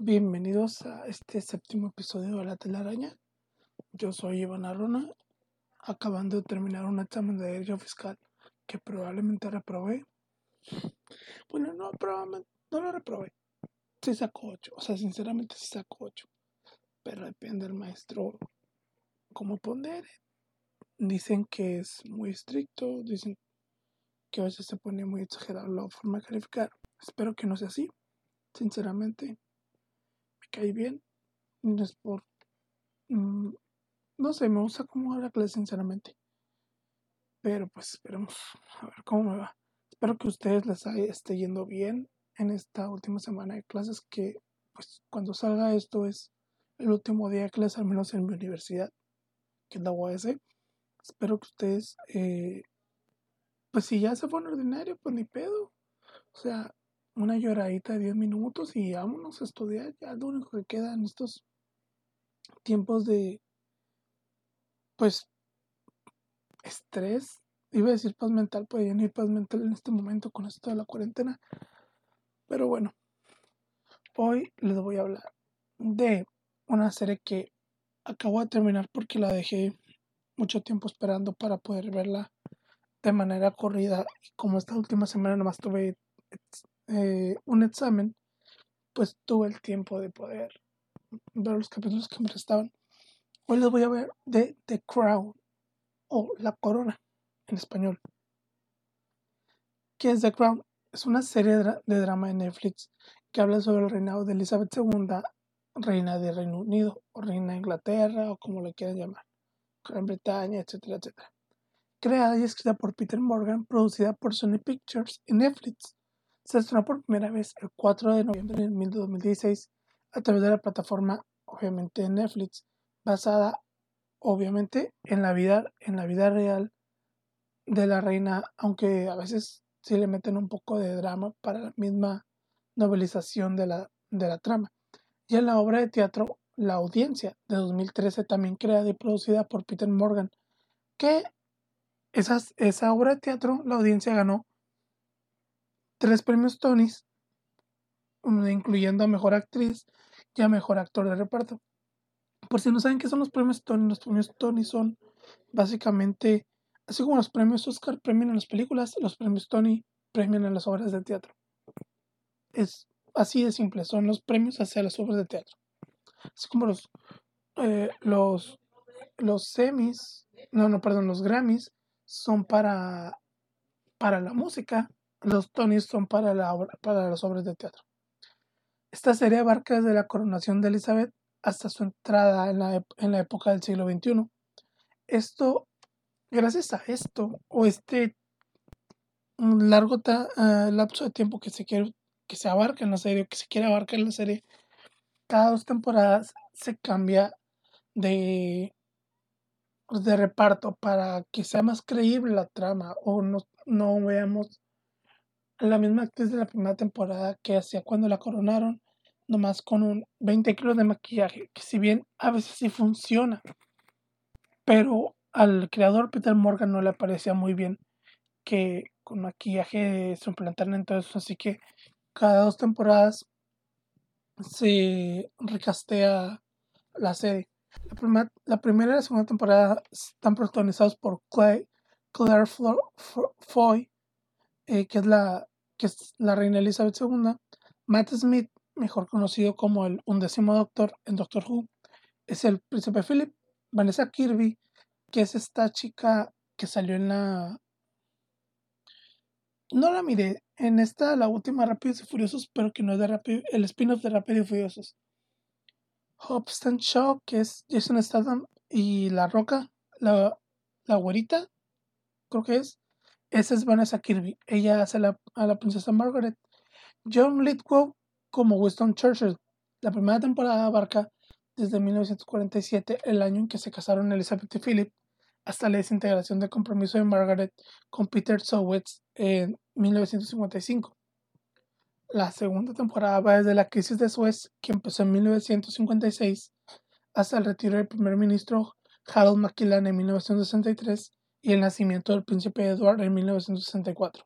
Bienvenidos a este séptimo episodio de La Telaraña. Yo soy Iván Arrona, acabando de terminar un examen de derecho fiscal que probablemente reprobé. Bueno, no, probablemente no lo reprobé. Sí sacó 8, o sea, sinceramente sí sacó 8. Pero depende del maestro cómo pondere. Dicen que es muy estricto, dicen que a veces se pone muy exagerado la forma de calificar. Espero que no sea así, sinceramente cae bien. No es por. Mm, no sé, me gusta cómo la clase, sinceramente. Pero pues esperemos a ver cómo me va. Espero que ustedes les esté yendo bien en esta última semana de clases. Que pues cuando salga esto es el último día de clases, al menos en mi universidad, que es la UAS. Espero que ustedes, eh, pues si ya se fue en ordinario, pues ni pedo. O sea, una lloradita de 10 minutos y vámonos a estudiar. Ya lo único que queda en estos tiempos de, pues, estrés. Iba a decir paz mental, puede ya no hay paz mental en este momento con esto de la cuarentena. Pero bueno, hoy les voy a hablar de una serie que acabo de terminar porque la dejé mucho tiempo esperando para poder verla de manera corrida. Y como esta última semana nomás tuve eh, un examen, pues tuve el tiempo de poder ver los capítulos que me restaban. Hoy les voy a ver de The Crown o La Corona en español. ¿Qué es The Crown? Es una serie de drama de Netflix que habla sobre el reinado de Elizabeth II, reina de Reino Unido o reina de Inglaterra o como lo quieran llamar, Gran Bretaña, etcétera, etcétera. Creada y escrita por Peter Morgan, producida por Sony Pictures y Netflix se estrenó por primera vez el 4 de noviembre de 2016 a través de la plataforma, obviamente Netflix, basada obviamente en la vida, en la vida real de la reina, aunque a veces sí le meten un poco de drama para la misma novelización de la, de la trama. Y en la obra de teatro La Audiencia de 2013, también creada y producida por Peter Morgan, que esa obra de teatro, La Audiencia, ganó tres premios Tonys, incluyendo a Mejor Actriz y a Mejor Actor de Reparto. Por si no saben qué son los premios Tony, los premios Tony son básicamente, así como los premios Oscar premian a las películas, los premios Tony premian a las obras de teatro. Es así de simple, son los premios hacia las obras de teatro. Así como los, eh, los, los semis, no, no, perdón, los Grammys son para, para la música los Tonys son para, la para las obras de teatro. Esta serie abarca desde la coronación de Elizabeth hasta su entrada en la, en la época del siglo XXI. Esto, gracias a esto, o este largo uh, lapso de tiempo que se quiere que se abarca en la serie, que se quiere abarcar en la serie, cada dos temporadas se cambia de, de reparto para que sea más creíble la trama o no, no veamos la misma actriz de la primera temporada que hacía cuando la coronaron, nomás con un 20 kilos de maquillaje, que si bien a veces sí funciona, pero al creador Peter Morgan no le parecía muy bien que con maquillaje se implantaran en todo eso, así que cada dos temporadas se recastea la serie. La, la primera y la segunda temporada están protagonizados por Claire, Claire Foy, eh, que es la que es la reina Elizabeth II, Matt Smith, mejor conocido como el undécimo doctor en Doctor Who, es el príncipe Philip, Vanessa Kirby, que es esta chica que salió en la... No la miré, en esta, la última Rápidos y Furiosos, pero que no es de Rápido, el spin-off de Rápidos y Furiosos. Hobson Shaw, que es Jason Statham, y La Roca, la, la güerita, creo que es, esa es Vanessa Kirby. Ella hace a la princesa Margaret. John Lithgow como Winston Churchill. La primera temporada abarca desde 1947, el año en que se casaron Elizabeth y Philip, hasta la desintegración del compromiso de Margaret con Peter Sowitz en 1955. La segunda temporada va desde la crisis de Suez, que empezó en 1956, hasta el retiro del primer ministro Harold Macmillan en 1963 y el nacimiento del príncipe Edward en 1964.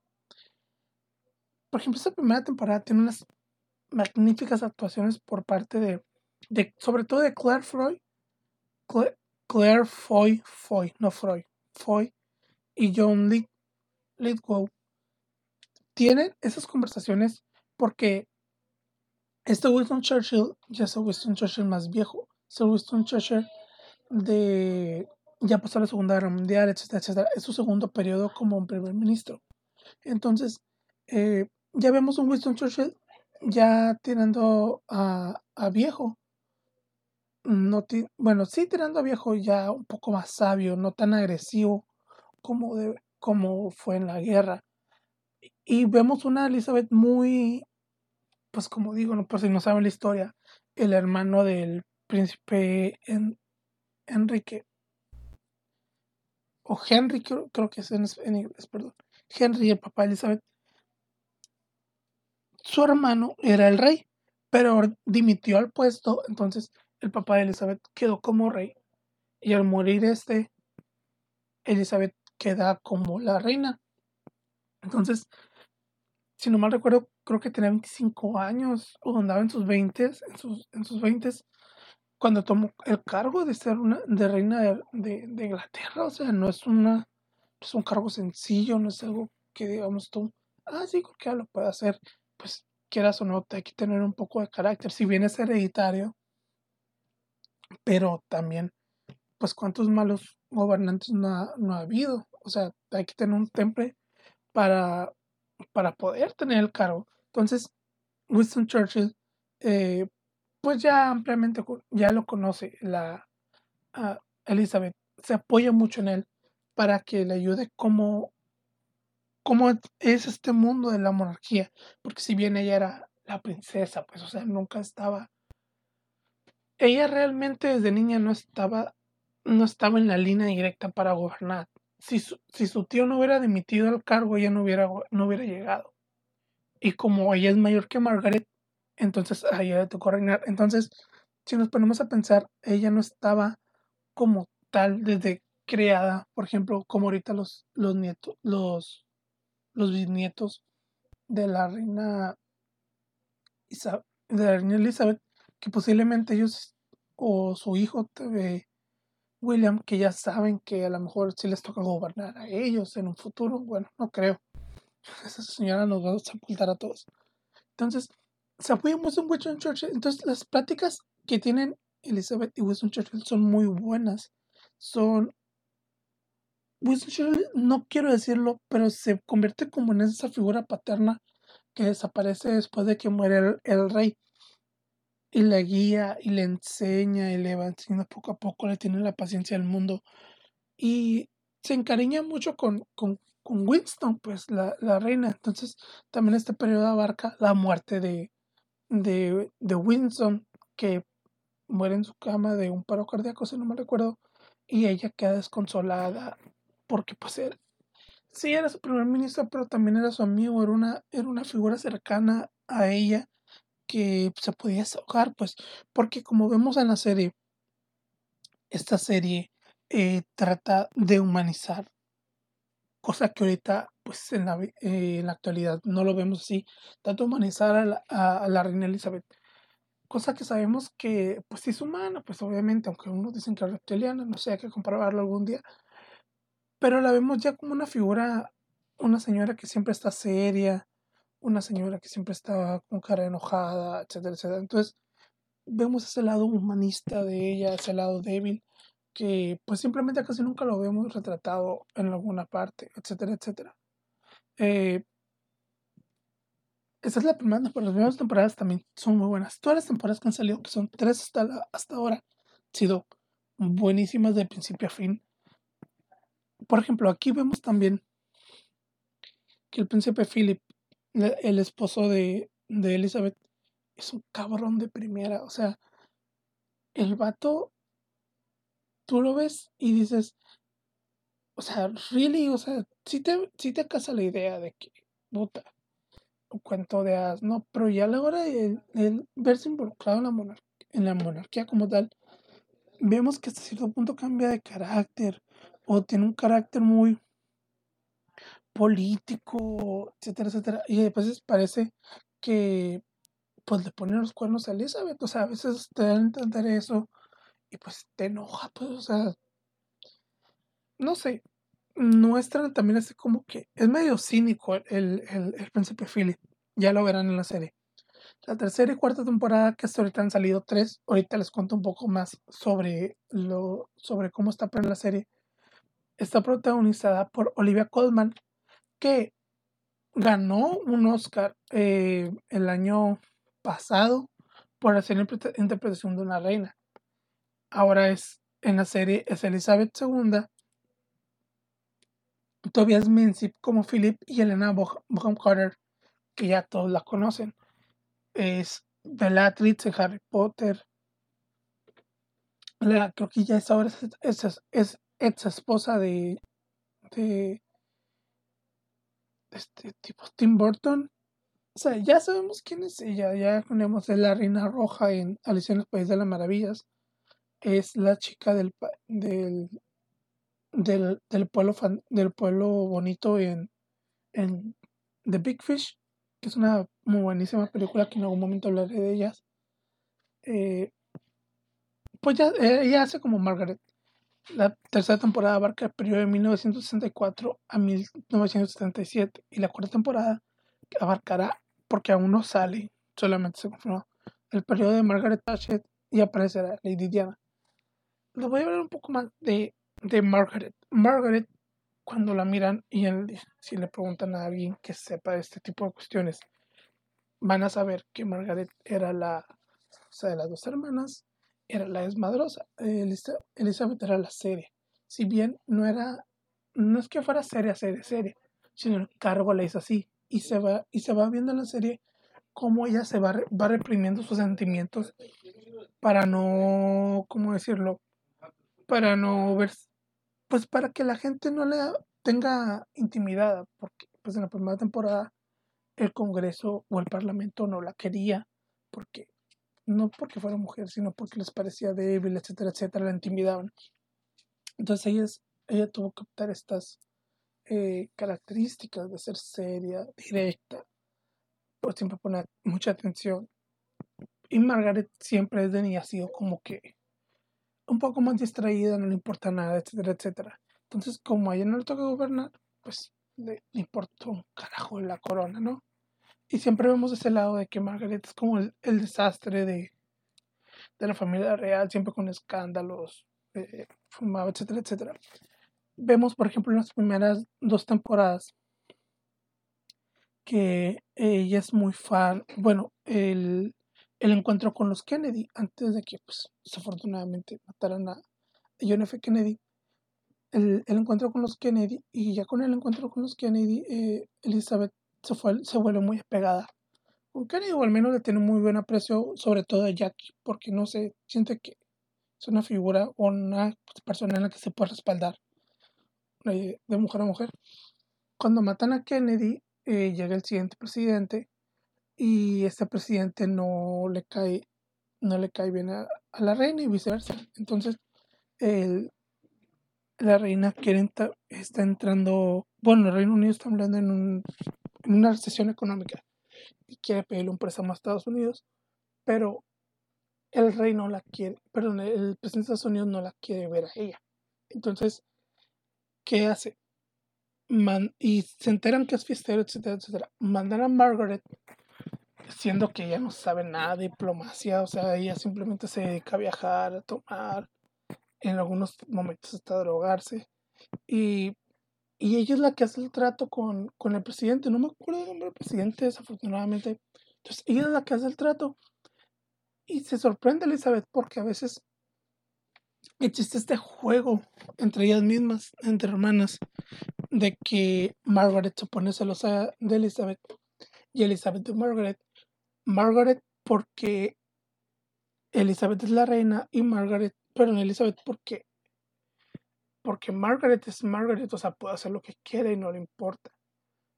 Por ejemplo, esta primera temporada tiene unas magníficas actuaciones por parte de, de sobre todo de Claire Foy, Claire, Foy, Foy, no Freud, Foy y John Lithgow tienen esas conversaciones porque este Winston Churchill ya es el Winston Churchill más viejo, es el Winston Churchill de ya pasó la Segunda Guerra Mundial, etcétera, etcétera. Es su segundo periodo como primer ministro. Entonces, eh, ya vemos un Winston Churchill ya tirando a, viejo. No bueno, sí tirando a viejo ya un poco más sabio, no tan agresivo como, como fue en la guerra. Y vemos una Elizabeth muy, pues como digo, no si no saben la historia, el hermano del príncipe Enrique, o Henry, creo, que es en, en, inglés, perdón. Henry, el papá de Elizabeth, su hermano era el rey, pero dimitió al puesto, entonces el papá de Elizabeth quedó como rey. Y al morir este, Elizabeth queda como la reina. Entonces, si no mal recuerdo, creo que tenía 25 años o andaba en sus 20, en sus, en sus 20 cuando tomó el cargo de ser una de reina de, de, Inglaterra. O sea, no es una es un cargo sencillo, no es algo que digamos tú, ah, sí, que lo puede hacer pues quieras o no, hay que tener un poco de carácter, si bien es hereditario, pero también, pues cuántos malos gobernantes no ha, no ha habido, o sea, hay que tener un temple para, para poder tener el cargo. Entonces, Winston Churchill, eh, pues ya ampliamente, ya lo conoce la Elizabeth, se apoya mucho en él para que le ayude como cómo es este mundo de la monarquía, porque si bien ella era la princesa, pues, o sea, nunca estaba, ella realmente desde niña no estaba, no estaba en la línea directa para gobernar. Si su, si su tío no hubiera dimitido el cargo, ella no hubiera, no hubiera llegado. Y como ella es mayor que Margaret, entonces a ella le tocó reinar. Entonces, si nos ponemos a pensar, ella no estaba como tal desde creada, por ejemplo, como ahorita los, los nietos, los los bisnietos de la reina de la reina Elizabeth, que posiblemente ellos o su hijo William, que ya saben que a lo mejor sí les toca gobernar a ellos en un futuro, bueno, no creo. Esa señora nos va a sepultar a todos. Entonces, se apoyan mucho en Winston Churchill. Entonces, las pláticas que tienen Elizabeth y Winston Churchill son muy buenas. Son Winston no quiero decirlo, pero se convierte como en esa figura paterna que desaparece después de que muere el, rey. Y le guía y le enseña y le va enseñando poco a poco, le tiene la paciencia del mundo. Y se encariña mucho con, con, Winston, pues la, reina. Entonces también este periodo abarca la muerte de, de, de Winston, que muere en su cama de un paro cardíaco, si no me recuerdo, y ella queda desconsolada porque pues él sí era su primer ministro, pero también era su amigo, era una, era una figura cercana a ella que se podía desahogar, pues, porque como vemos en la serie, esta serie eh, trata de humanizar, cosa que ahorita, pues, en la, eh, en la actualidad no lo vemos así, de humanizar a la, a la reina Elizabeth, cosa que sabemos que, pues, es humana, pues, obviamente, aunque unos dicen que es reptiliana, no sé, hay que comprobarlo algún día, pero la vemos ya como una figura, una señora que siempre está seria, una señora que siempre está con cara enojada, etcétera, etcétera. Entonces, vemos ese lado humanista de ella, ese lado débil, que pues simplemente casi nunca lo vemos retratado en alguna parte, etcétera, etcétera. Eh, esta es la primera temporada, las primeras temporadas también son muy buenas. Todas las temporadas que han salido, que son tres hasta, ahora, han sido buenísimas de principio a fin. Por ejemplo, aquí vemos también que el príncipe Philip, el esposo de, de Elizabeth, es un cabrón de primera. O sea, el vato, tú lo ves y dices, o sea, really, o sea, sí te, sí te casa la idea de que, puta, un cuento de as, no, pero ya a la hora de, verse involucrado en la, en la monarquía como tal, vemos que hasta cierto punto cambia de carácter, o tiene un carácter muy político, etcétera, etcétera. Y después parece que pues le ponen los cuernos a Elizabeth. O sea, a veces te dan a entender eso y pues te enoja, pues, o sea, no sé, muestran también así como que es medio cínico el, el, el príncipe Philip. Ya lo verán en la serie. La tercera y cuarta temporada, que hasta ahorita han salido tres, ahorita les cuento un poco más sobre, lo, sobre cómo está en la serie. Está protagonizada por Olivia Colman, que ganó un Oscar eh, el año pasado por hacer la interpretación de una reina. Ahora es en la serie es Elizabeth II, Tobias Minsip como Philip y Elena Bonham Carter, que ya todos la conocen. Es Bellatrix de Harry Potter. La, creo que ya es ahora es, es, ex esposa de, de este tipo Tim Burton. O sea, ya sabemos quién es ella, ya es la reina roja en Alicia en el País de las Maravillas. Es la chica del, del, del, del pueblo del pueblo bonito en, en The Big Fish, que es una muy buenísima película que en algún momento hablaré de ellas. Eh, pues ya ella hace como Margaret. La tercera temporada abarca el periodo de 1964 a 1977 y la cuarta temporada abarcará, porque aún no sale, solamente se confirmó, el periodo de Margaret Thatcher y aparecerá Lady Diana. Les voy a hablar un poco más de, de Margaret. Margaret, cuando la miran y si le preguntan a alguien que sepa este tipo de cuestiones, van a saber que Margaret era la, o sea, de las dos hermanas, era la desmadrosa. Elizabeth era la serie. Si bien no era, no es que fuera seria, seria, seria, sino el cargo la hizo así. Y se va, y se va viendo en la serie cómo ella se va, va reprimiendo sus sentimientos para no, ¿cómo decirlo? Para no ver, pues para que la gente no le tenga intimidada, porque pues en la primera temporada el Congreso o el Parlamento no la quería, porque no porque fuera mujer, sino porque les parecía débil, etcétera, etcétera, la intimidaban. Entonces ella, ella tuvo que optar estas eh, características de ser seria, directa, por siempre poner mucha atención. Y Margaret siempre desde niña ha sido como que un poco más distraída, no le importa nada, etcétera, etcétera. Entonces, como a ella no le toca gobernar, pues le, le importó un carajo la corona, ¿no? Y siempre vemos ese lado de que Margaret es como el, desastre de, de, la familia real, siempre con escándalos, eh, fumaba, etcétera, etcétera. Vemos, por ejemplo, en las primeras dos temporadas que ella es muy fan, bueno, el, el encuentro con los Kennedy, antes de que, pues, desafortunadamente mataran a John F. Kennedy, el, el, encuentro con los Kennedy, y ya con el encuentro con los Kennedy, eh, Elizabeth se, fue, se vuelve muy despegada. Con Kenny o al menos le tiene muy buen aprecio, sobre todo a Jackie, porque no se siente que es una figura o una persona en la que se puede respaldar eh, de mujer a mujer. Cuando matan a Kennedy, eh, llega el siguiente presidente y este presidente no le cae, no le cae bien a, la reina y viceversa. Entonces, la reina quiere está entrando, bueno, el Reino Unido está hablando en un en una recesión económica y quiere pedirle un préstamo a Estados Unidos, pero el rey no la quiere, perdón, el presidente de Estados Unidos no la quiere ver a ella. Entonces, ¿qué hace? y se enteran que es fiestero, etcétera, etcétera. Mandan a Margaret, siendo que ella no sabe nada de diplomacia, o sea, ella simplemente se dedica a viajar, a tomar, en algunos momentos hasta drogarse. Y y ella es la que hace el trato con, con el presidente. No me acuerdo el nombre del presidente, desafortunadamente. Entonces, ella es la que hace el trato. Y se sorprende Elizabeth porque a veces existe este juego entre ellas mismas, entre hermanas, de que Margaret se pone celosa de Elizabeth y Elizabeth de Margaret. Margaret porque Elizabeth es la reina y Margaret, perdón, Elizabeth porque porque Margaret es Margaret, o sea, puede hacer lo que quiere y no le importa.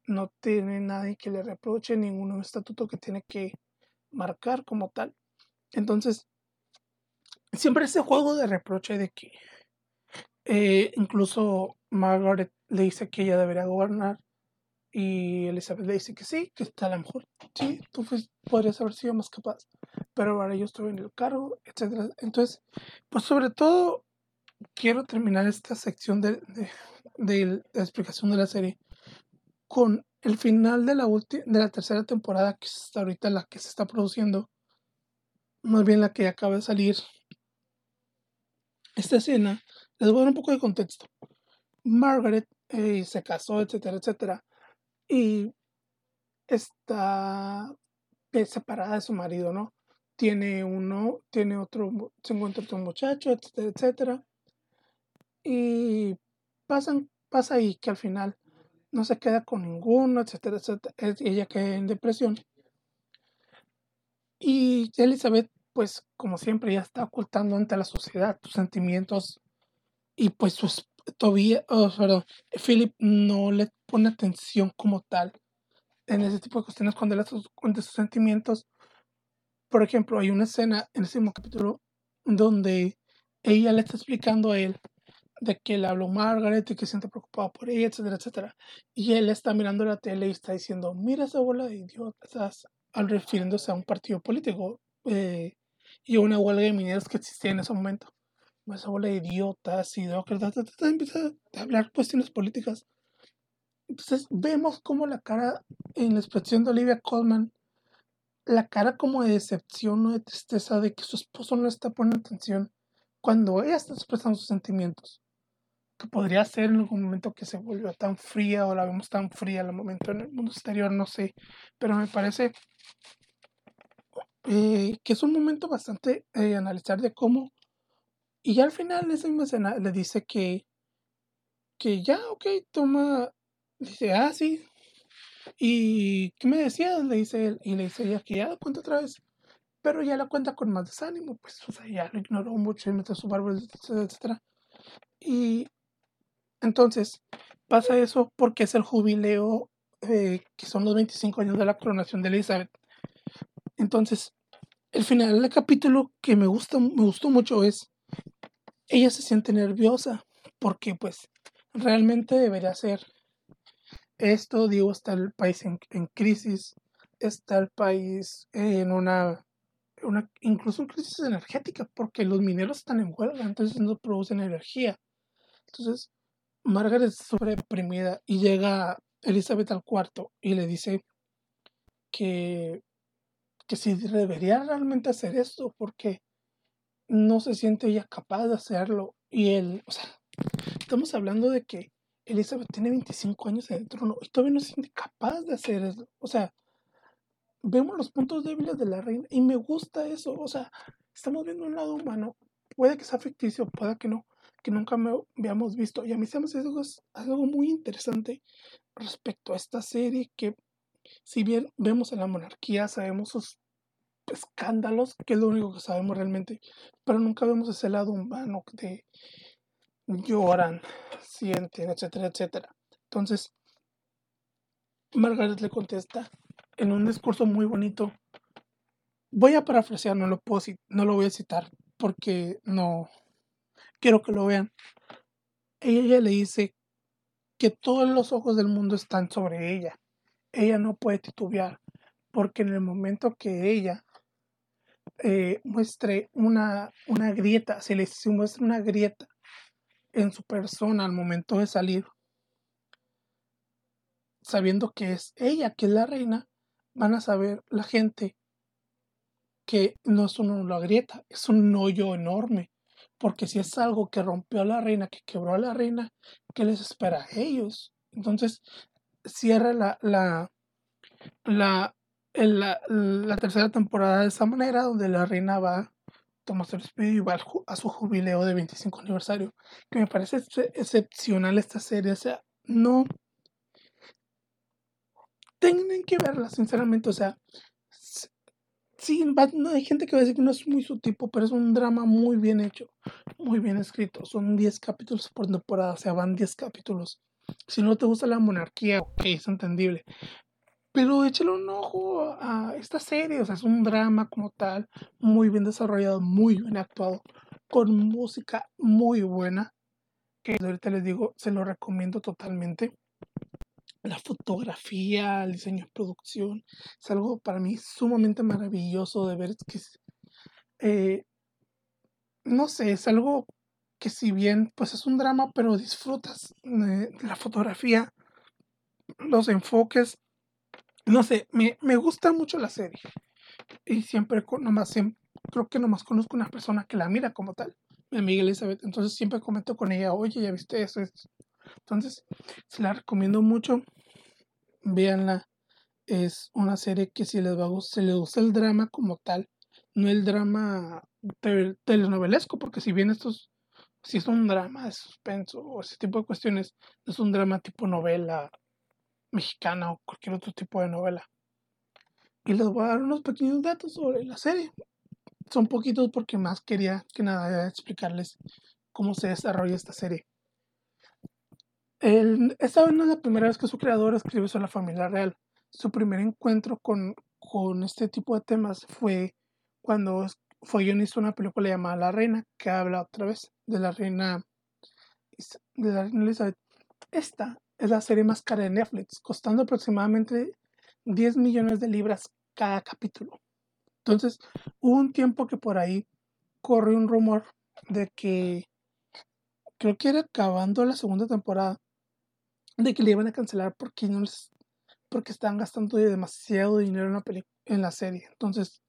No tiene nadie que le reproche, ningún estatuto que tiene que marcar como tal. Entonces, siempre ese juego de reproche de que eh, incluso Margaret le dice que ella debería gobernar Y Elizabeth le dice que sí, que está a lo mejor, sí, tú podrías haber sido más capaz, pero ahora yo estoy en el cargo, etc. Entonces, pues sobre todo, quiero terminar esta sección de, de, la explicación de la serie con el final de la, de la tercera temporada, que es ahorita la que se está produciendo, más bien la que acaba de salir. Esta escena, les voy a dar un poco de contexto. Margaret eh, se casó, etcétera, etcétera, y está separada de su marido, ¿no? Tiene uno, tiene otro, se encuentra otro muchacho, etcétera, etcétera. Y pasan, pasa ahí que al final no se queda con ninguno, etcétera, etcétera. Ella queda en depresión. Y Elizabeth, pues como siempre, ya está ocultando ante la sociedad sus sentimientos y pues sus todavía, oh, perdón, Philip no le pone atención como tal en ese tipo de cuestiones cuando él cuenta sus sentimientos. Por ejemplo, hay una escena en ese mismo capítulo donde ella le está explicando a él de que le habló Margaret y que se siente preocupado por ella, etcétera, etcétera. Y él está mirando la tele y está diciendo, mira esa bola de idiotas, al refiriéndose a un partido político eh, y una huelga de mineros que existía en ese momento. Esa bola de idiotas, idócratas, empieza a hablar cuestiones políticas. Entonces vemos como la cara, en la expresión de Olivia Colman, la cara como de decepción o de tristeza de que su esposo no está poniendo atención cuando ella está expresando sus sentimientos que podría ser en algún momento que se volvió tan fría o la vemos tan fría el momento en el mundo exterior, no sé, pero me parece eh, que es un momento bastante eh, analizar de cómo, y ya al final esa misma escena le dice que, que ya, ok, toma, dice, ah, sí, y ¿qué me decía? Le dice él, y le dice ella que ya lo cuenta otra vez, pero ya la cuenta con más desánimo, pues, o sea, ya lo ignoró mucho y mete su barba, etcétera, etcétera. Y entonces, pasa eso porque es el jubileo, eh, que son los 25 años de la coronación de Elizabeth. Entonces, el final del capítulo que me, gusta, me gustó mucho es, ella se siente nerviosa porque pues realmente debería ser esto, digo, está el país en, crisis, está el país en una, una, incluso crisis energética, porque los mineros están en huelga, entonces no producen energía. Entonces, Margaret es sobreprimida y llega Elizabeth al cuarto y le dice que, que si debería realmente hacer esto porque no se siente ella capaz de hacerlo. Y él, o sea, estamos hablando de que Elizabeth tiene 25 años en el trono y todavía no se siente capaz de hacer eso. O sea, vemos los puntos débiles de la reina y me gusta eso. O sea, estamos viendo un lado humano. Puede que sea ficticio, puede que no, que nunca me habíamos visto. Y a mí se me algo, algo muy interesante respecto a esta serie que si bien vemos a la monarquía, sabemos sus escándalos, que es lo único que sabemos realmente, pero nunca vemos ese lado humano de lloran, sienten, etcétera, etcétera. Entonces, Margaret le contesta en un discurso muy bonito. Voy a parafrasear, no lo, puedo, no lo voy a citar porque no, quiero que lo vean. Ella le dice que todos los ojos del mundo están sobre ella. Ella no puede titubear, porque en el momento que ella eh, muestre una, una grieta, se le muestra una grieta en su persona al momento de salir, sabiendo que es ella, que es la reina, van a saber la gente que no es una grieta, es un hoyo enorme porque si es algo que rompió a la reina, que quebró a la reina, ¿qué les espera a ellos? Entonces, cierra la, la, la, la, tercera temporada de esa manera, donde la reina va, toma su despido y va a su jubileo de 25 aniversario, que me parece excepcional esta serie, o sea, no... Tienen que verla, sinceramente, o sea, Sí, hay gente que va a decir que no es muy su tipo, pero es un drama muy bien hecho, muy bien escrito. Son 10 capítulos por temporada, o sea, van 10 capítulos. Si no te gusta la monarquía, ok, es entendible. Pero échale un ojo a esta serie, o sea, es un drama como tal, muy bien desarrollado, muy bien actuado, con música muy buena, que ahorita les digo, se lo recomiendo totalmente. la fotografía, el diseño de producción, es algo para mí sumamente maravilloso de ver que eh, no sé, es algo que si bien pues es un drama, pero disfrutas de la fotografía, los enfoques, no sé, me, me gusta mucho la serie. Y siempre, nomás, siempre, creo que nomás conozco una persona que la mira como tal, mi amiga Elizabeth. Entonces siempre comento con ella, oye, ya viste eso. Entonces, se la recomiendo mucho. Véanla. Es una serie que si les va a gustar, se les gusta el drama como tal, no el drama telenovelesco, porque si bien esto es, si es un drama de suspenso o ese tipo de cuestiones, es un drama tipo novela mexicana o cualquier otro tipo de novela. Y les voy a dar unos pequeños datos sobre la serie. Son poquitos porque más quería que nada explicarles cómo se desarrolla esta serie. Esta no es la primera vez que su creador escribe sobre la familia real. Su primer encuentro con, con este tipo de temas fue cuando fue guionista una película llamada La Reina, que habla otra vez de la reina, de la reina Elizabeth. Esta es la serie más cara de Netflix, costando aproximadamente 10 millones de libras cada capítulo. Entonces, hubo un tiempo que por ahí corrió un rumor de que creo que era acabando la segunda temporada de que le iban a cancelar porque no les porque estaban gastando demasiado dinero en la en la serie. Entonces,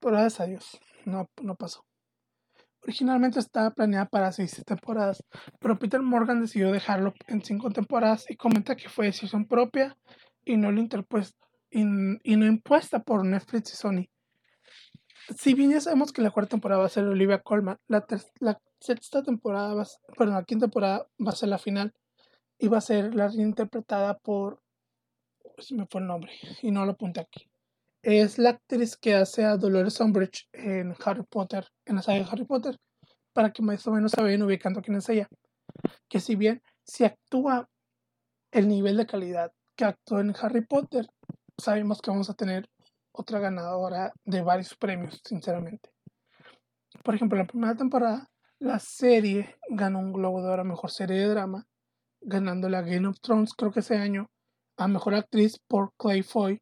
por gracias a Dios, no, no pasó. Originalmente estaba planeada para seis temporadas, pero Peter Morgan decidió dejarlo en cinco temporadas y comenta que fue decisión propia y no, interpuesta, y, no impuesta por Netflix y Sony. Si bien ya sabemos que la cuarta temporada va a ser Olivia Colman, la, la sexta temporada, va perdón, la quinta temporada va a ser la final y va a ser la reinterpretada por, si me fue el nombre y no lo apunté aquí es la actriz que hace a Dolores Umbridge en Harry Potter, en la saga de Harry Potter, para que más o menos se vayan ubicando quién es ella. Que si bien si actúa el nivel de calidad que actuó en Harry Potter, sabemos que vamos a tener otra ganadora de varios premios, sinceramente. Por ejemplo, en la primera temporada, la serie ganó un Globo de Oro a Mejor Serie de Drama, ganando la Game of Thrones, creo que ese año, a Mejor Actriz por Clay Foy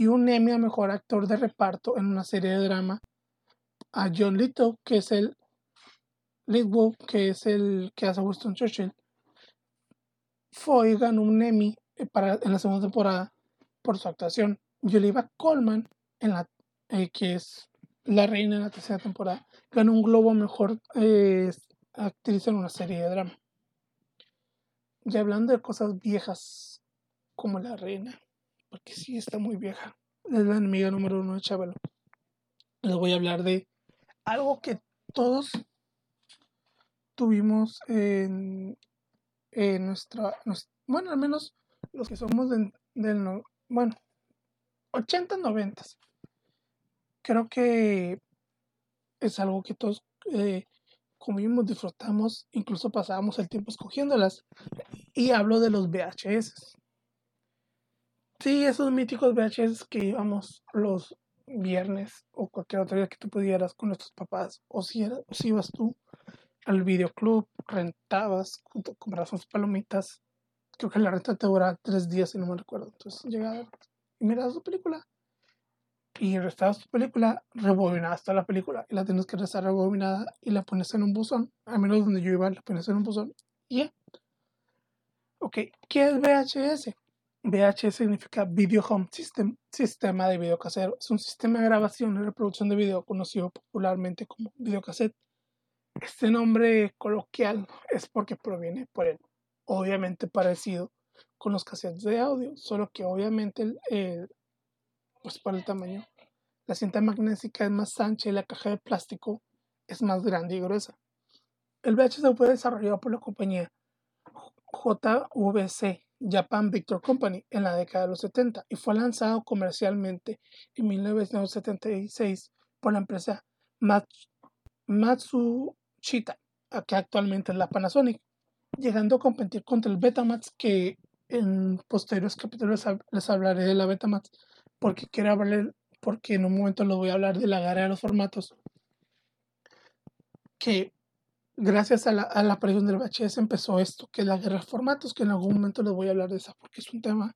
y un Emmy a Mejor Actor de Reparto en una serie de drama a John Lithgow, que es el Lithgow, que es el que hace Winston Churchill. Foy ganó un Emmy eh, para, en la segunda temporada por su actuación. Y Oliva Colman, en la, eh, que es la reina en la tercera temporada, ganó un Globo Mejor eh, Actriz en una serie de drama. Y hablando de cosas viejas como la reina, porque sí está muy vieja. Es la enemiga número uno de. Les voy a hablar de algo que todos tuvimos en, en nuestra, bueno, al menos los que somos del, del bueno, 80, 90. Creo que es algo que todos eh, comimos, disfrutamos, incluso pasábamos el tiempo escogiéndolas. Y hablo de los VHS. Sí, esos míticos VHS que íbamos los viernes o cualquier otro día que tú pudieras con nuestros papás, o si, era, si ibas tú al videoclub, rentabas, comprabas unas palomitas. Creo que la renta te dura tres días, si no me recuerdo. Entonces llegabas y mirabas tu película. Y restabas tu película, rebobinabas toda la película y la tienes que restar rebobinada y la pones en un buzón. Al menos donde yo iba, la pones en un buzón y ya. Ok, ¿qué es VHS? VHS significa Video Home System, sistema de video casero. Es un sistema de grabación y reproducción de video conocido popularmente como videocassette. Este nombre coloquial es porque proviene por él, obviamente parecido con los cassettes de audio, solo que obviamente pues por el tamaño, la cinta magnética es más ancha y la caja de plástico es más grande y gruesa. El VHS fue desarrollado por la compañía JVC Japan Victor Company en la década de los 70 y fue lanzado comercialmente en 1976 por la empresa Matsushita, que actualmente es la Panasonic, llegando a competir contra el Betamax que en posteriores capítulos les hablaré de la Betamax porque quiero hablar porque en un momento les voy a hablar de la guerra de los formatos que gracias a la, a del VHS empezó esto, que es la guerra de formatos, que en algún momento les voy a hablar de esa, porque es un tema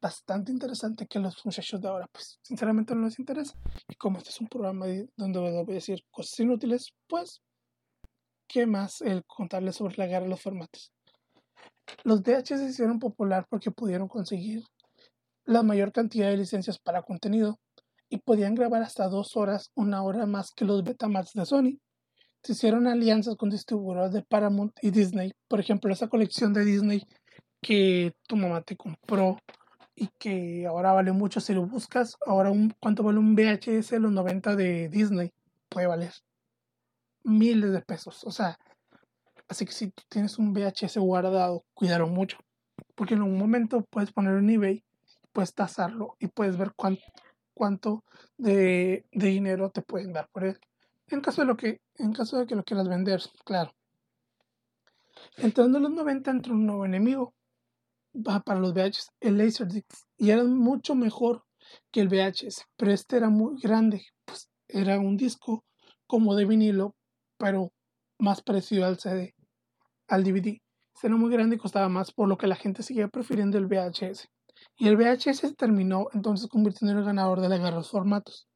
bastante interesante que los muchachos de ahora, pues sinceramente no les interesa. Y como este es un programa donde voy a decir cosas inútiles, pues, ¿qué más el contarles sobre la guerra de los formatos? Los VHS se hicieron popular porque pudieron conseguir la mayor cantidad de licencias para contenido y podían grabar hasta dos horas, una hora más que los Betamax de Sony. Se hicieron alianzas con distribuidores de Paramount y Disney. Por ejemplo, esa colección de Disney que tu mamá te compró y que ahora vale mucho si lo buscas. Ahora, un, ¿cuánto vale un VHS de los 90 de Disney? Puede valer miles de pesos. O sea, así que si tú tienes un VHS guardado, cuídalo mucho. Porque en un momento puedes ponerlo en eBay, puedes tasarlo y puedes ver cuánto, cuánto de dinero te pueden dar por él. En caso de lo que, en caso de que lo quieras vender, claro. Entrando en los 90 entró un nuevo enemigo para los VHS, el Laserdisc, y era mucho mejor que el VHS, pero este era muy grande, pues era un disco como de vinilo, pero más parecido al CD, al DVD. Este era muy grande y costaba más, por lo que la gente seguía prefiriendo el VHS. Y el VHS terminó entonces convirtiendo en el ganador de la guerra de los formatos,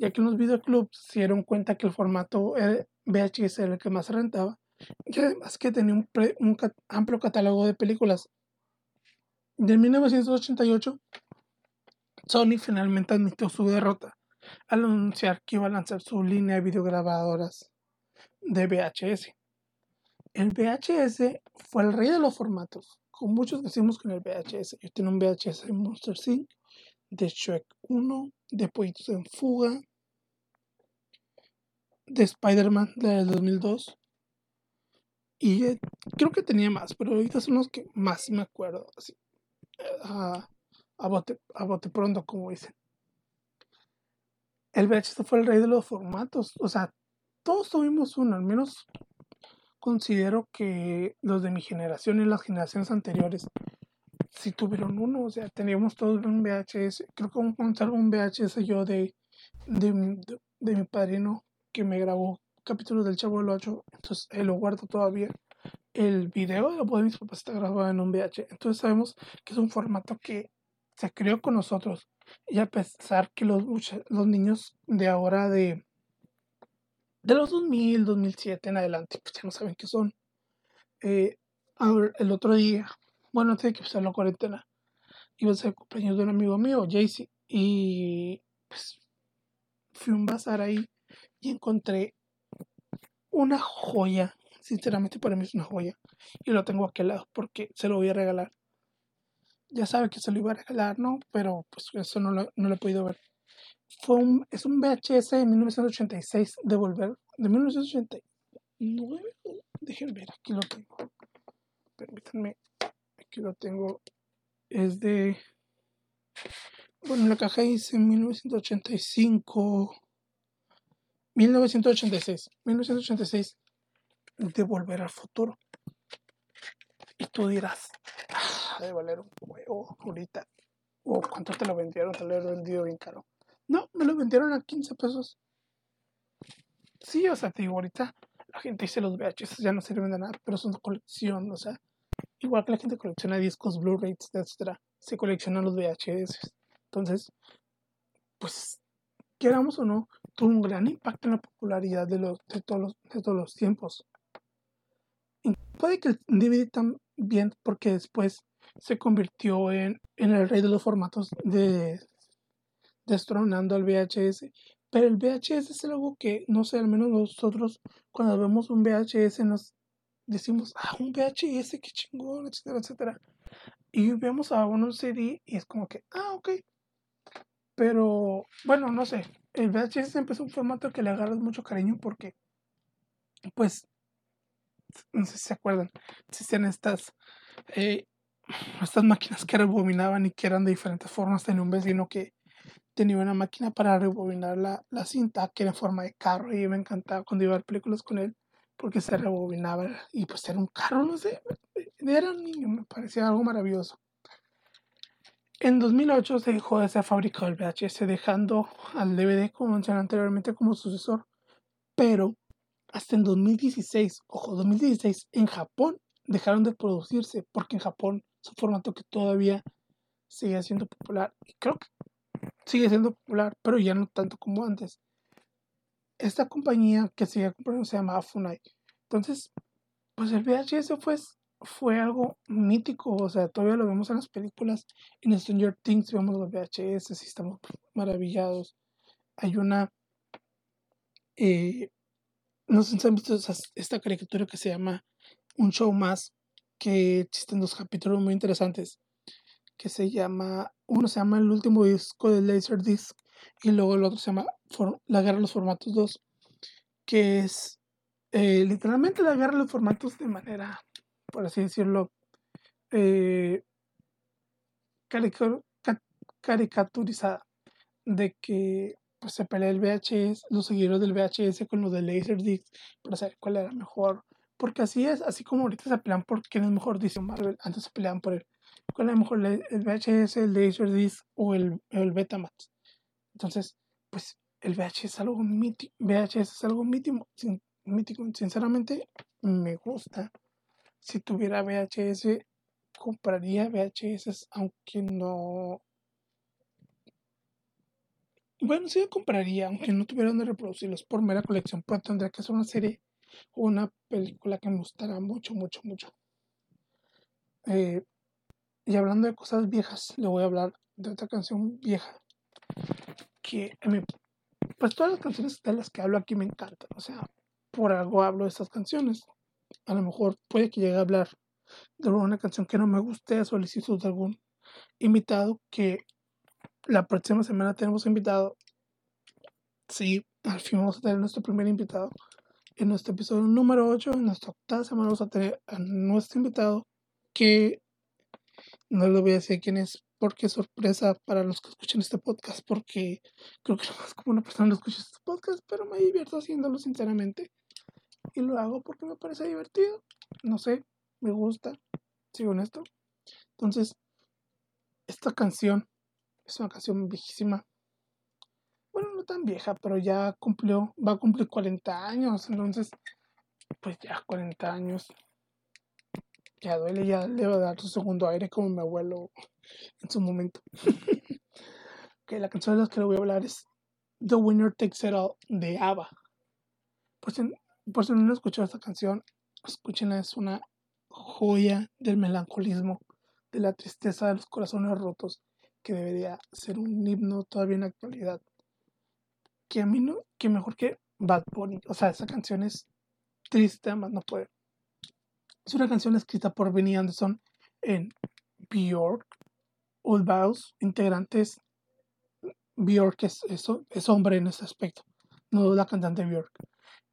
ya que en los videoclubs se dieron cuenta que el formato VHS era el que más rentaba, y además que tenía un, un amplio catálogo de películas de 1988, Sony finalmente admitió su derrota al anunciar que iba a lanzar su línea de videograbadoras de VHS. El VHS fue el rey de los formatos. Con muchos decimos con el VHS. Yo tengo un VHS de Monster Inc., de Shrek 1, de Pollitos en Fuga, de Spider-Man del 2002. Y eh, creo que tenía más, pero ahorita son los que más me acuerdo. Así a, a, bote, a bote pronto, como dicen. El VHS fue el rey de los formatos. O sea, todos tuvimos uno, al menos considero que los de mi generación y las generaciones anteriores sí tuvieron uno. O sea, teníamos todos un VHS. Creo que salvo un VHS yo de, de, de, mi padrino que me grabó capítulos del Chavo del 8. Entonces, él lo guardo todavía el video de de mis papás está grabado en un VH. Entonces sabemos que es un formato que se creó con nosotros. Y a pesar que los, los niños de ahora de, de los 2000, 2007 en adelante, pues ya no saben qué son. Eh, el otro día, bueno, antes de que empezara la cuarentena, iba a ser cumpleaños de un amigo mío, Jaycee, y pues fui a un bazar ahí y encontré una joya Sinceramente para mí es una joya. Y lo tengo aquí al lado porque se lo voy a regalar. Ya sabe que se lo iba a regalar, ¿no? Pero pues eso no lo, no lo he podido ver. Fue un, es un VHS de 1986 de Volver. De 1989. Déjenme ver, aquí lo tengo. Permítanme. Aquí lo tengo. Es de... Bueno, la caja dice 1985. 1986. 1986 de volver al futuro. Y tú dirás, ah, de valer un huevo ahorita. O cuánto te lo vendieron, te lo he vendido bien caro. No, me lo vendieron a 15 pesos. Sí, o sea, te digo, ahorita la gente dice los VHS ya no sirven de nada, pero son colección, o sea, igual que la gente colecciona discos, Blu-rays, etcétera, se coleccionan los VHS. Entonces, pues, queramos o no, tuvo un gran impacto en la popularidad de, los, de, todos, los, de todos los tiempos. Puede que el DVD también, porque después se convirtió en, en el rey de los formatos de destronando al VHS. Pero el VHS es algo que, no sé, al menos nosotros cuando vemos un VHS nos decimos, ah, un VHS, qué chingón, etcétera, etcétera. Y vemos a un CD y es como que, ah, ok. Pero, bueno, no sé, el VHS empezó un formato que le agarras mucho cariño porque, pues, no sé si se acuerdan, existían estas, eh, estas máquinas que rebobinaban y que eran de diferentes formas. Tenía un vecino que tenía una máquina para rebobinar la, la cinta que era en forma de carro y me encantaba cuando iba a ver películas con él porque se rebobinaba y pues era un carro, no sé, era un niño, me parecía algo maravilloso. En 2008 se dejó de ser fabricado el VHS, dejando al DVD, como mencioné anteriormente, como sucesor, pero hasta en 2016, ojo, 2016 en Japón dejaron de producirse porque en Japón es un formato que todavía sigue siendo popular. Y creo que sigue siendo popular, pero ya no tanto como antes. Esta compañía que sigue comprando se llama Funai. Entonces, pues el VHS fue, fue algo mítico, o sea, todavía lo vemos en las películas. En Stranger Things vemos los VHS y estamos maravillados. Hay una... Eh, no sé si han visto esta caricatura que se llama Un Show Más, que existen dos capítulos muy interesantes, que se llama, uno se llama El último disco de Laserdisc y luego el otro se llama La Guerra de los Formatos 2, que es eh, literalmente la guerra de los formatos de manera, por así decirlo, eh, caricaturizada, de que pues se pelea el VHS, los seguidores del VHS con los de Laserdisc para saber cuál era mejor. Porque así es, así como ahorita se pelean por quién es mejor, dice Marvel, antes se peleaban por el, cuál es mejor, el VHS, el Laserdisc o el, el Betamax. Entonces, pues el VHS es algo mítico, VHS es algo mítico, mítico, sinceramente me gusta. Si tuviera VHS, compraría VHS, aunque no bueno, sí compraría, aunque no tuviera donde reproducirlos por mera colección, pero tendría que ser una serie o una película que me gustara mucho, mucho, mucho. Eh, y hablando de cosas viejas, le voy a hablar de otra canción vieja. Que a mí, pues todas las canciones de las que hablo aquí me encantan. O sea, por algo hablo de estas canciones. A lo mejor puede que llegue a hablar de una canción que no me guste a solicitud de algún invitado que la próxima semana tenemos invitado. Sí, al fin vamos a tener nuestro primer invitado. En nuestro episodio número 8, en nuestra octava semana, vamos a tener a nuestro invitado que no le voy a decir quién es porque es sorpresa para los que escuchan este podcast, porque creo que no más como una persona no escucha este podcast, pero me divierto haciéndolo sinceramente. Y lo hago porque me parece divertido. No sé, me gusta, sigo honesto. Entonces, esta canción es una canción viejísima. Bueno, no tan vieja, pero ya cumplió, va a cumplir 40 años. Entonces, pues ya 40 años. Ya duele, ya le va a dar su segundo aire como mi abuelo en su momento. ok, la canción de la que le voy a hablar es The Winner Takes It All de ABBA. Por si, por si no han escuchado esta canción, escúchenla, es una joya del melancolismo, de la tristeza de los corazones rotos que debería ser un himno todavía en la actualidad. Que a mí no, que mejor que Bad Bunny. O sea, esa canción es triste, más no puede. Es una canción escrita por Benny Anderson en Bjork, Bows, integrantes. Bjork es, es, hombre en ese aspecto, no la cantante Bjork.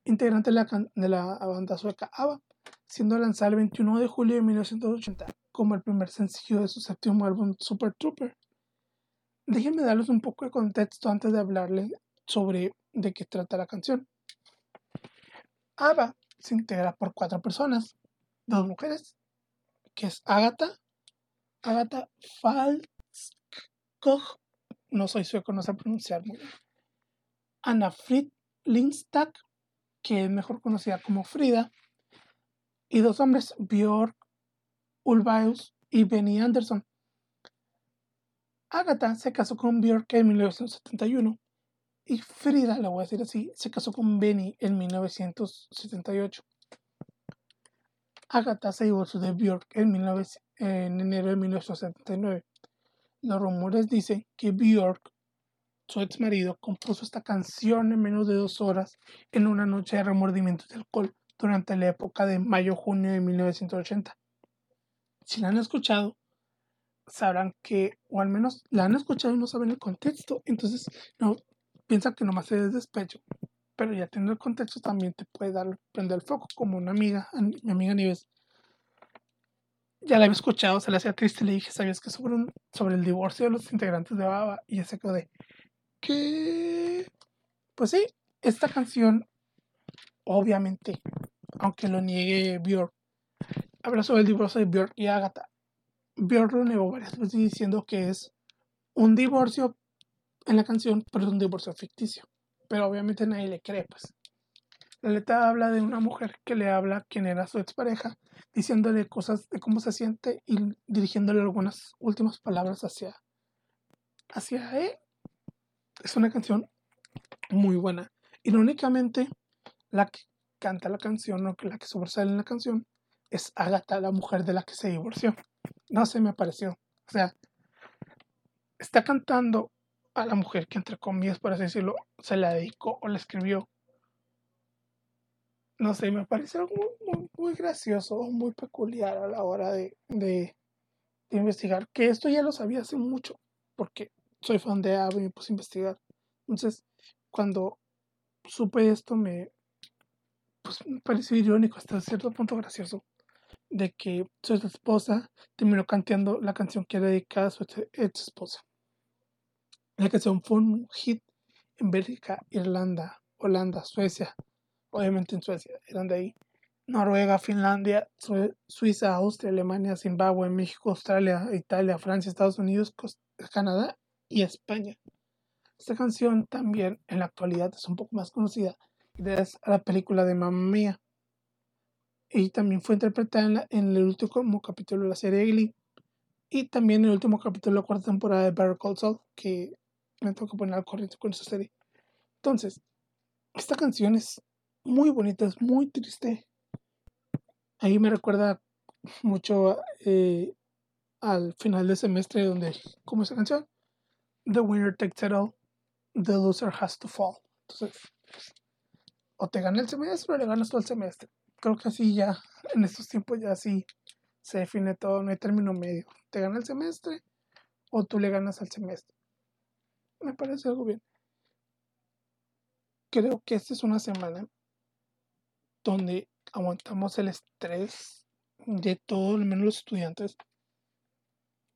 Integrante de la, de la banda sueca ABBA, siendo lanzada el 21 de julio de 1980 como el primer sencillo de su séptimo álbum Super Trooper. Déjenme darles un poco de contexto antes de hablarles sobre de qué trata la canción. ABBA se integra por cuatro personas, dos mujeres, que es Agatha, Agatha Falskog, no soy sueco, no sé pronunciar muy bien, Anna Frid Lindstad, que es mejor conocida como Frida, y dos hombres, Björk Ulvaeus y Benny Anderson. Agatha se casó con Björk en 1971 y Frida, la voy a decir así, se casó con Benny en 1978. Agatha se divorció de Björk en, en enero de 1979. Los rumores dicen que Björk, su ex marido, compuso esta canción en menos de dos horas en una noche de remordimientos de alcohol durante la época de mayo-junio de 1980. Si la han escuchado, sabrán que, o al menos la han escuchado y no saben el contexto, entonces no piensan que nomás es despecho. Pero ya teniendo el contexto también te puede dar, prender el foco, como una amiga, mi amiga Nieves. Ya la había escuchado, se le hacía triste, le dije, ¿sabías que sobre, un, sobre el divorcio de los integrantes de Baba? Y ese quedó de, ¿qué? Pues sí, esta canción, obviamente, aunque lo niegue Björk, habla sobre el divorcio de Björk y Agatha. Björk lo negó varias veces diciendo que es un divorcio en la canción, pero es un divorcio ficticio. Pero obviamente nadie le cree, pues. La letra habla de una mujer que le habla a quien era su expareja, diciéndole cosas de cómo se siente y dirigiéndole algunas últimas palabras hacia, hacia él. Es una canción muy buena. Irónicamente, la que canta la canción o la que sobresale en la canción es Agatha, la mujer de la que se divorció. No sé, me pareció. O sea, está cantando a la mujer que, entre comillas, por así decirlo, se la dedicó o la escribió. No sé, me parece algo muy, muy, gracioso, muy peculiar a la hora de, de, investigar. Que esto ya lo sabía hace mucho, porque soy fan de Ave y me puse a investigar. Entonces, cuando supe esto, me, pues, me pareció irónico, hasta cierto punto gracioso de que su esposa terminó cantando la canción que era dedicada a su ex esposa. La canción fue un hit en Bélgica, Irlanda, Holanda, Suecia, obviamente en Suecia, eran de ahí. Noruega, Finlandia, Suiza, Austria, Alemania, Zimbabue, México, Australia, Italia, Francia, Estados Unidos, Canadá y España. Esta canción también en la actualidad es un poco más conocida gracias a la película de Mamma Mía. Y también fue interpretada en, el último capítulo de la serie Glee y también en el último capítulo de la cuarta temporada de Better Call Saul que me tengo que poner al corriente con esa serie. Entonces esta canción es muy bonita es muy triste. Ahí me recuerda mucho eh, al final del semestre donde como esa canción the winner takes it all the loser has to fall entonces o te gana el semestre o le ganas todo el semestre creo que así ya, en estos tiempos ya así se define todo, no hay término medio. Te gana el semestre o tú le ganas al semestre. Me parece algo bien. Creo que esta es una semana donde aguantamos el estrés de todo, al menos los estudiantes,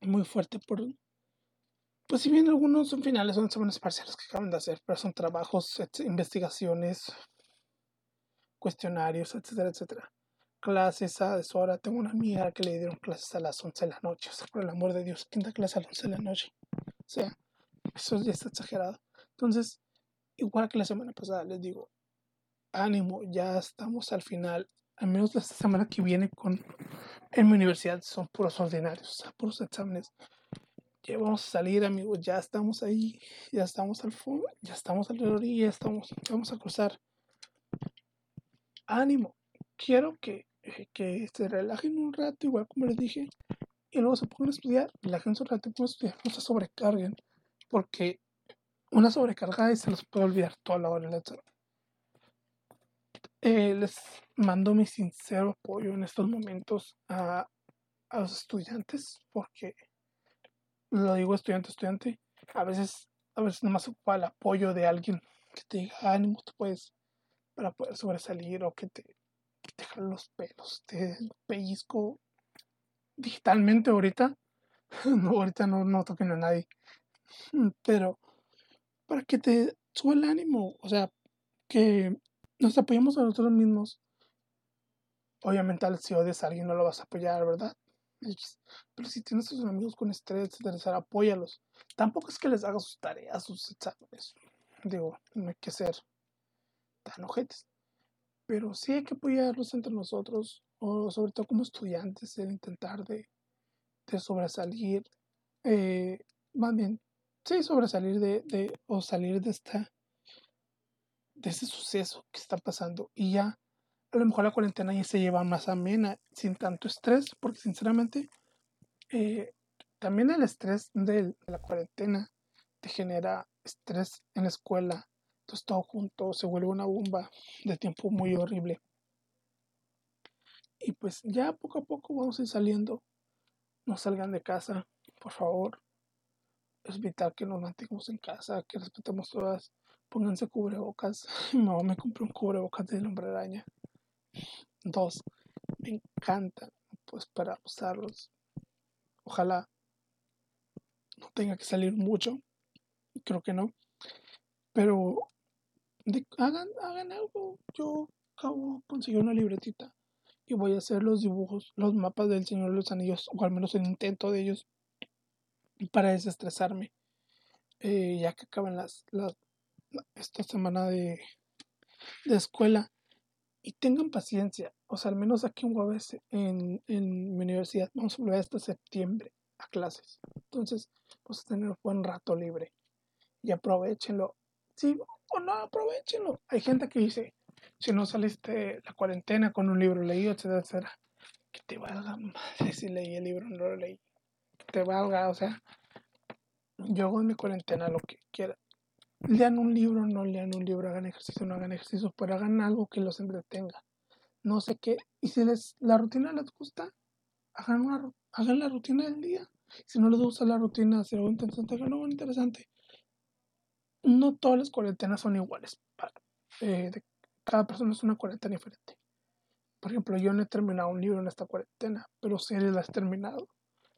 muy fuerte por... Pues si bien algunos son finales, son semanas parciales que acaban de hacer, pero son trabajos, investigaciones, cuestionarios, etcétera, etcétera. Clases a deshora. Tengo una amiga que le dieron clases a las 11 de la noche. O sea, por el amor de Dios, ¿quién da clase a las 11 de la noche? O sea, eso ya está exagerado. Entonces, igual que la semana pasada, les digo, ánimo, ya estamos al final. Al menos la semana que viene con en mi universidad son puros ordinarios, o sea, puros exámenes. Ya vamos a salir, amigos, ya estamos ahí, ya estamos al fondo, ya estamos a la orilla, estamos, vamos a cruzar ánimo, quiero que, eh, que se relajen un rato, igual como les dije, y luego se pongan a estudiar, relajen un rato estudiar, no se sobrecarguen, porque una sobrecarga se los puede olvidar toda la hora. Eh, les mando mi sincero apoyo en estos momentos a, a los estudiantes, porque lo digo estudiante, estudiante, a veces, a veces nomás ocupa el apoyo de alguien que te diga, ánimo, tú puedes, para poder sobresalir o que te, que los pelos, te pellizco digitalmente ahorita. no, ahorita no, no toquen a nadie. Pero para que te suba el ánimo, o sea, que nos apoyemos a nosotros mismos. Obviamente, si odias a alguien, no lo vas a apoyar, ¿verdad? Pero si tienes a tus amigos con estrés, etcétera, apóyalos. Tampoco es que les hagas sus tareas, sus exámenes. Digo, no hay que ser tan ojetes. Pero sí hay que apoyarlos entre nosotros, o sobre todo como estudiantes, el intentar de, de sobresalir, eh, más bien, sí, sobresalir de, de, o salir de esta, de ese suceso que está pasando. Y ya, a lo mejor la cuarentena ya se lleva más amena, sin tanto estrés, porque sinceramente, eh, también el estrés de la cuarentena te genera estrés en la escuela, entonces todo junto se vuelve una bomba de tiempo muy horrible. Y pues ya poco a poco vamos a ir saliendo. No salgan de casa, por favor. Es vital que nos mantengamos en casa, que respetemos todas. Pónganse cubrebocas. Mi mamá me compró un cubrebocas de hombre araña. Dos. Me encantan, pues para usarlos. Ojalá no tenga que salir mucho. Creo que no. Pero hagan, hagan algo. Yo acabo de conseguir una libretita y voy a hacer los dibujos, los mapas del Señor de los Anillos, o al menos el intento de ellos, para desestresarme. Eh, ya que acaban las, las esta semana de, de escuela y tengan paciencia. O sea, al menos aquí en Guaves, en, en mi universidad, vamos a volver hasta septiembre a clases. Entonces, vamos a tener un buen rato libre. Y aprovechenlo. Sí, o no, aprovechenlo. Hay gente que dice, si no saliste la cuarentena con un libro leído, etcétera, etcétera, que te valga madre si leí el libro no lo leí. Que te valga, o sea, yo hago en mi cuarentena lo que quiera lean un libro, no lean un libro, hagan ejercicio, no hagan ejercicio, pero hagan algo que los entretenga. No sé qué. Y si les, la rutina les gusta, hagan la rutina del día. Si no les gusta la rutina, hacer algo interesante, hagan algo interesante. No todas las cuarentenas son iguales. Eh, cada persona es una cuarentena diferente. Por ejemplo, yo no he terminado un libro en esta cuarentena, pero series las he terminado.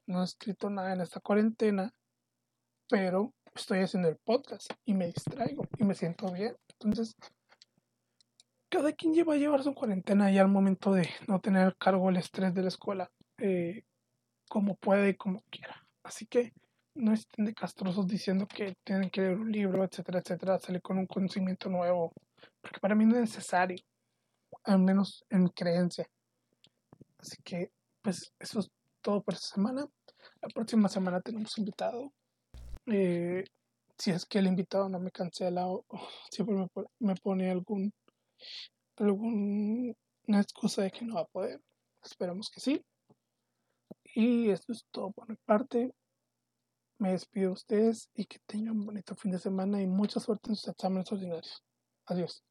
No he escrito nada en esta cuarentena, pero estoy haciendo el podcast y me distraigo y me siento bien. Entonces, cada quien lleva a llevar su cuarentena y al momento de no tener cargo el estrés de la escuela eh, como puede y como quiera. Así que no estén de castrosos diciendo que tienen que leer un libro, etcétera, etcétera, salir con un conocimiento nuevo, porque para mí no es necesario, al menos en mi creencia. Así que, pues, eso es todo por esta semana. La próxima semana tenemos invitado eh, si es que el invitado no me cancela o, siempre me, pone algún alguna excusa de que no va a poder. Esperamos que sí. Y esto es todo por mi parte. Me despido de ustedes y que tengan un bonito fin de semana y mucha suerte en sus exámenes ordinarios. Adiós.